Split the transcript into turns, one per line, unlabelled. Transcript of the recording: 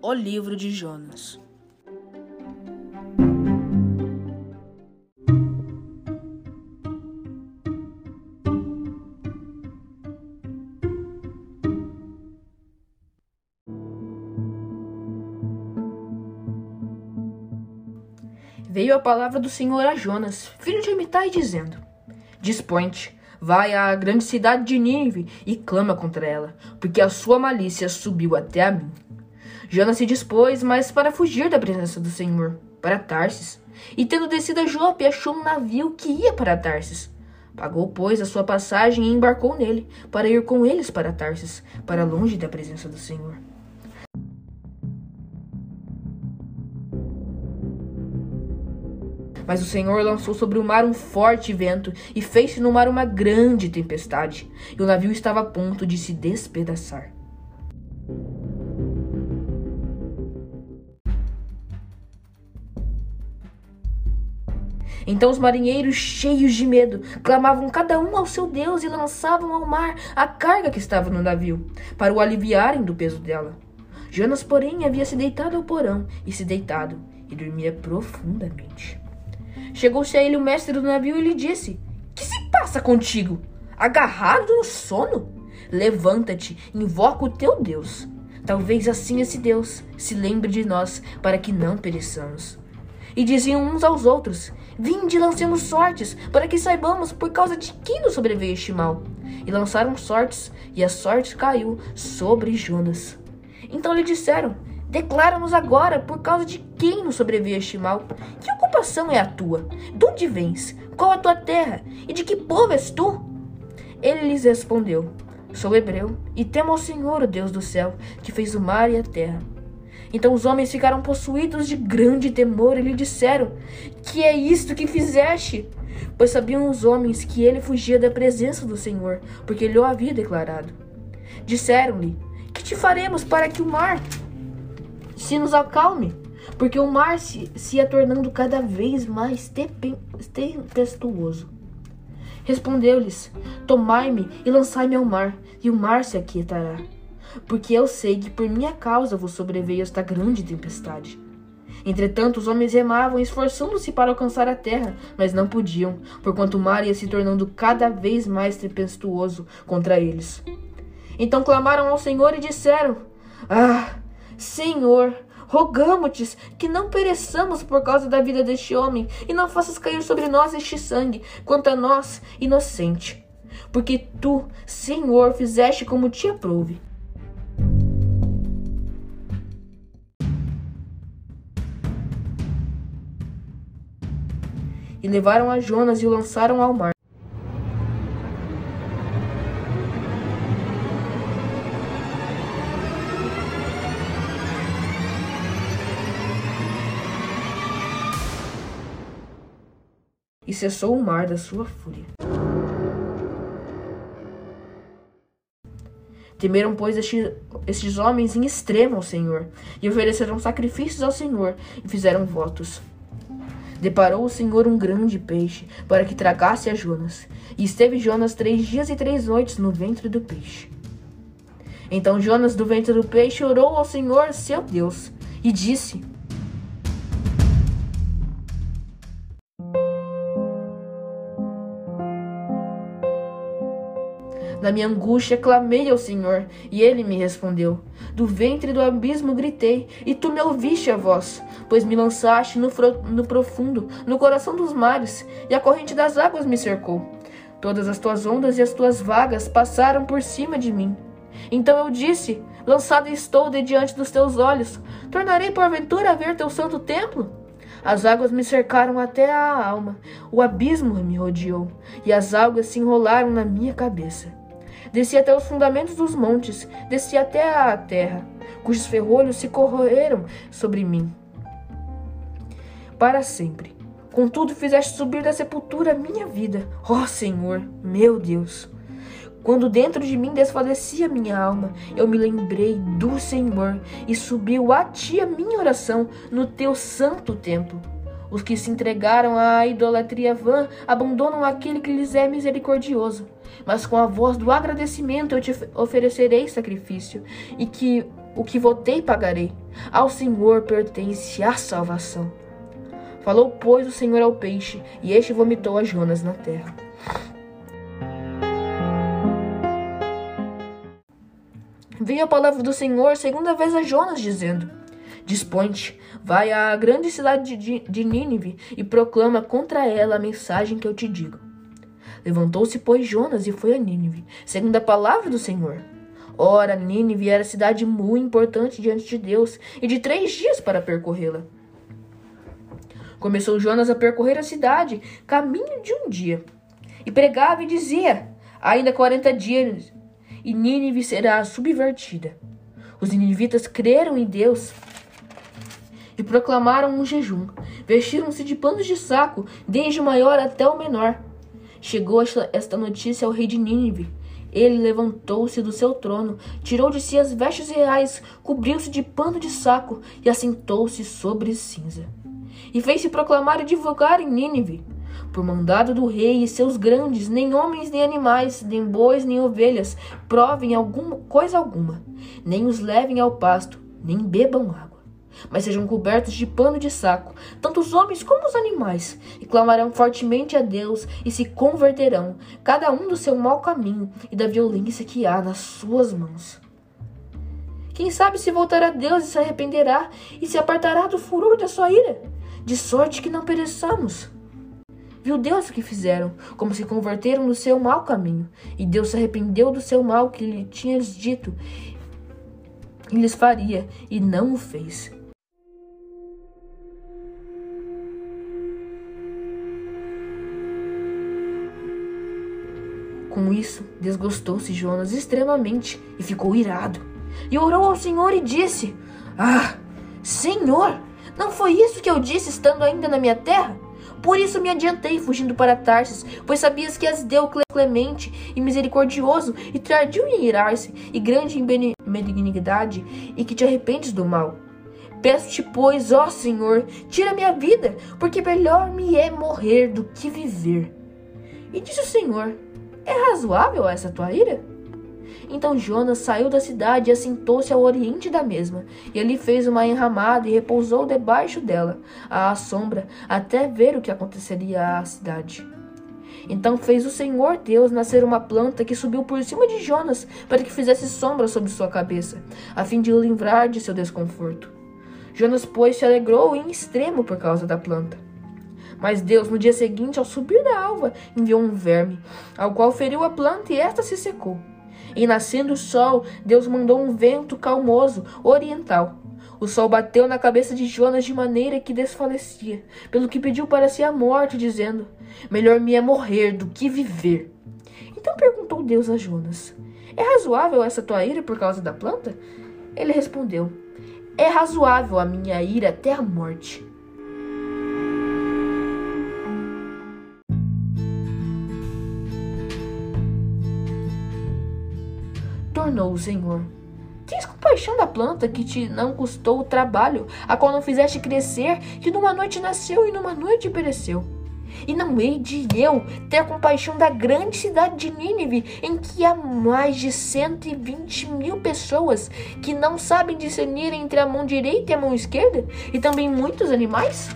O livro de Jonas. Veio a palavra do Senhor a Jonas, filho de Amitai, dizendo: Dispõe-te, vai à grande cidade de Nínive e clama contra ela, porque a sua malícia subiu até a mim. Jonas se dispôs, mas para fugir da presença do Senhor, para Tarsis. E tendo descido a Jope, achou um navio que ia para Tarsis. Pagou, pois, a sua passagem e embarcou nele, para ir com eles para Tarsis, para longe da presença do Senhor. Mas o Senhor lançou sobre o mar um forte vento e fez-se no mar uma grande tempestade, e o navio estava a ponto de se despedaçar. Então os marinheiros, cheios de medo, clamavam cada um ao seu Deus e lançavam ao mar a carga que estava no navio, para o aliviarem do peso dela. Jonas, porém, havia se deitado ao porão e se deitado, e dormia profundamente. Chegou-se a ele o mestre do navio e lhe disse: Que se passa contigo? Agarrado no sono? Levanta-te, invoca o teu Deus. Talvez assim esse Deus se lembre de nós, para que não pereçamos. E diziam uns aos outros: Vinde, lancemos sortes, para que saibamos por causa de quem nos sobreveio este mal. E lançaram sortes, e a sorte caiu sobre Jonas. Então lhe disseram: Declara-nos agora por causa de quem nos sobreveio este mal. Que ocupação é a tua? De onde vens? Qual a tua terra? E de que povo és tu? Ele lhes respondeu: Sou hebreu e temo ao Senhor, o Deus do céu, que fez o mar e a terra. Então os homens ficaram possuídos de grande temor e lhe disseram: Que é isto que fizeste? Pois sabiam os homens que ele fugia da presença do Senhor, porque ele o havia declarado. Disseram-lhe: Que te faremos para que o mar se nos acalme, porque o mar se, se ia tornando cada vez mais tempestuoso. Respondeu-lhes: Tomai-me e lançai-me ao mar, e o mar se aquietará. Porque eu sei que por minha causa vos sobreveio esta grande tempestade. Entretanto, os homens remavam, esforçando-se para alcançar a terra, mas não podiam, porquanto o mar ia se tornando cada vez mais tempestuoso contra eles. Então clamaram ao Senhor e disseram: Ah, Senhor, rogamo-te que não pereçamos por causa da vida deste homem, e não faças cair sobre nós este sangue, quanto a nós, inocente. Porque tu, Senhor, fizeste como te aprouve. E levaram a Jonas e o lançaram ao mar. e cessou o mar da sua fúria. Temeram, pois, estes, estes homens em extremo ao Senhor, e ofereceram sacrifícios ao Senhor, e fizeram votos. Deparou o Senhor um grande peixe, para que tragasse a Jonas, e esteve Jonas três dias e três noites no ventre do peixe. Então Jonas, do ventre do peixe, orou ao Senhor, seu Deus, e disse: Na minha angústia clamei ao Senhor, e ele me respondeu. Do ventre do abismo gritei, e tu me ouviste a voz, pois me lançaste no, no profundo, no coração dos mares, e a corrente das águas me cercou. Todas as tuas ondas e as tuas vagas passaram por cima de mim. Então eu disse: Lançado estou de diante dos teus olhos, tornarei porventura a ver teu santo templo? As águas me cercaram até a alma, o abismo me rodeou, e as águas se enrolaram na minha cabeça. Desci até os fundamentos dos montes, desci até a terra, cujos ferrolhos se corroeram sobre mim. Para sempre. Contudo, fizeste subir da sepultura a minha vida, ó Senhor, meu Deus. Quando dentro de mim desfalecia minha alma, eu me lembrei do Senhor e subiu a ti a minha oração no teu santo templo. Os que se entregaram à idolatria vã abandonam aquele que lhes é misericordioso. Mas com a voz do agradecimento eu te oferecerei sacrifício, e que o que votei pagarei. Ao Senhor pertence a salvação. Falou, pois, o Senhor ao peixe, e este vomitou a Jonas na terra. Veio a palavra do Senhor segunda vez a Jonas, dizendo: Dispõe-te, vai à grande cidade de, de Nínive e proclama contra ela a mensagem que eu te digo. Levantou-se, pois, Jonas e foi a Nínive, segundo a palavra do Senhor. Ora, Nínive era cidade muito importante diante de Deus, e de três dias para percorrê-la. Começou Jonas a percorrer a cidade, caminho de um dia, e pregava e dizia: Ainda quarenta dias, e Nínive será subvertida. Os ninivitas creram em Deus e proclamaram um jejum. Vestiram-se de panos de saco, desde o maior até o menor. Chegou esta notícia ao rei de Nínive. Ele levantou-se do seu trono, tirou de si as vestes reais, cobriu-se de pano de saco e assentou-se sobre cinza. E fez-se proclamar e divulgar em Nínive por mandado do rei e seus grandes, nem homens nem animais, nem bois nem ovelhas, provem alguma coisa alguma, nem os levem ao pasto, nem bebam água. Mas sejam cobertos de pano de saco, tanto os homens como os animais, e clamarão fortemente a Deus e se converterão, cada um do seu mau caminho e da violência que há nas suas mãos. Quem sabe se voltará a Deus e se arrependerá e se apartará do furor da sua ira, de sorte que não pereçamos. Viu Deus o que fizeram, como se converteram no seu mau caminho. E Deus se arrependeu do seu mal que lhe tinha dito e lhes faria, e não o fez. Com isso, desgostou-se Jonas extremamente e ficou irado. E orou ao Senhor e disse: Ah, Senhor, não foi isso que eu disse estando ainda na minha terra? Por isso me adiantei fugindo para Tarsis, pois sabias que és Deus clemente e misericordioso, e tardio em irar-se, e grande em benignidade, e que te arrependes do mal. Peço-te, pois, ó Senhor, tira minha vida, porque melhor me é morrer do que viver. E disse o Senhor: É razoável essa tua ira? Então Jonas saiu da cidade e assentou-se ao oriente da mesma, e ali fez uma enramada e repousou debaixo dela, à sombra, até ver o que aconteceria à cidade. Então fez o Senhor Deus nascer uma planta que subiu por cima de Jonas, para que fizesse sombra sobre sua cabeça, a fim de o livrar de seu desconforto. Jonas, pois, se alegrou em extremo por causa da planta. Mas Deus, no dia seguinte, ao subir da alva, enviou um verme, ao qual feriu a planta e esta se secou. E nascendo o sol, Deus mandou um vento calmoso, oriental. O sol bateu na cabeça de Jonas de maneira que desfalecia, pelo que pediu para si a morte, dizendo: Melhor me é morrer do que viver. Então perguntou Deus a Jonas: É razoável essa tua ira por causa da planta? Ele respondeu: É razoável a minha ira até a morte. Tornou o Senhor. Tens compaixão da planta que te não custou o trabalho, a qual não fizeste crescer, que numa noite nasceu e numa noite pereceu. E não hei de eu ter compaixão da grande cidade de Nínive, em que há mais de 120 mil pessoas que não sabem discernir entre a mão direita e a mão esquerda, e também muitos animais?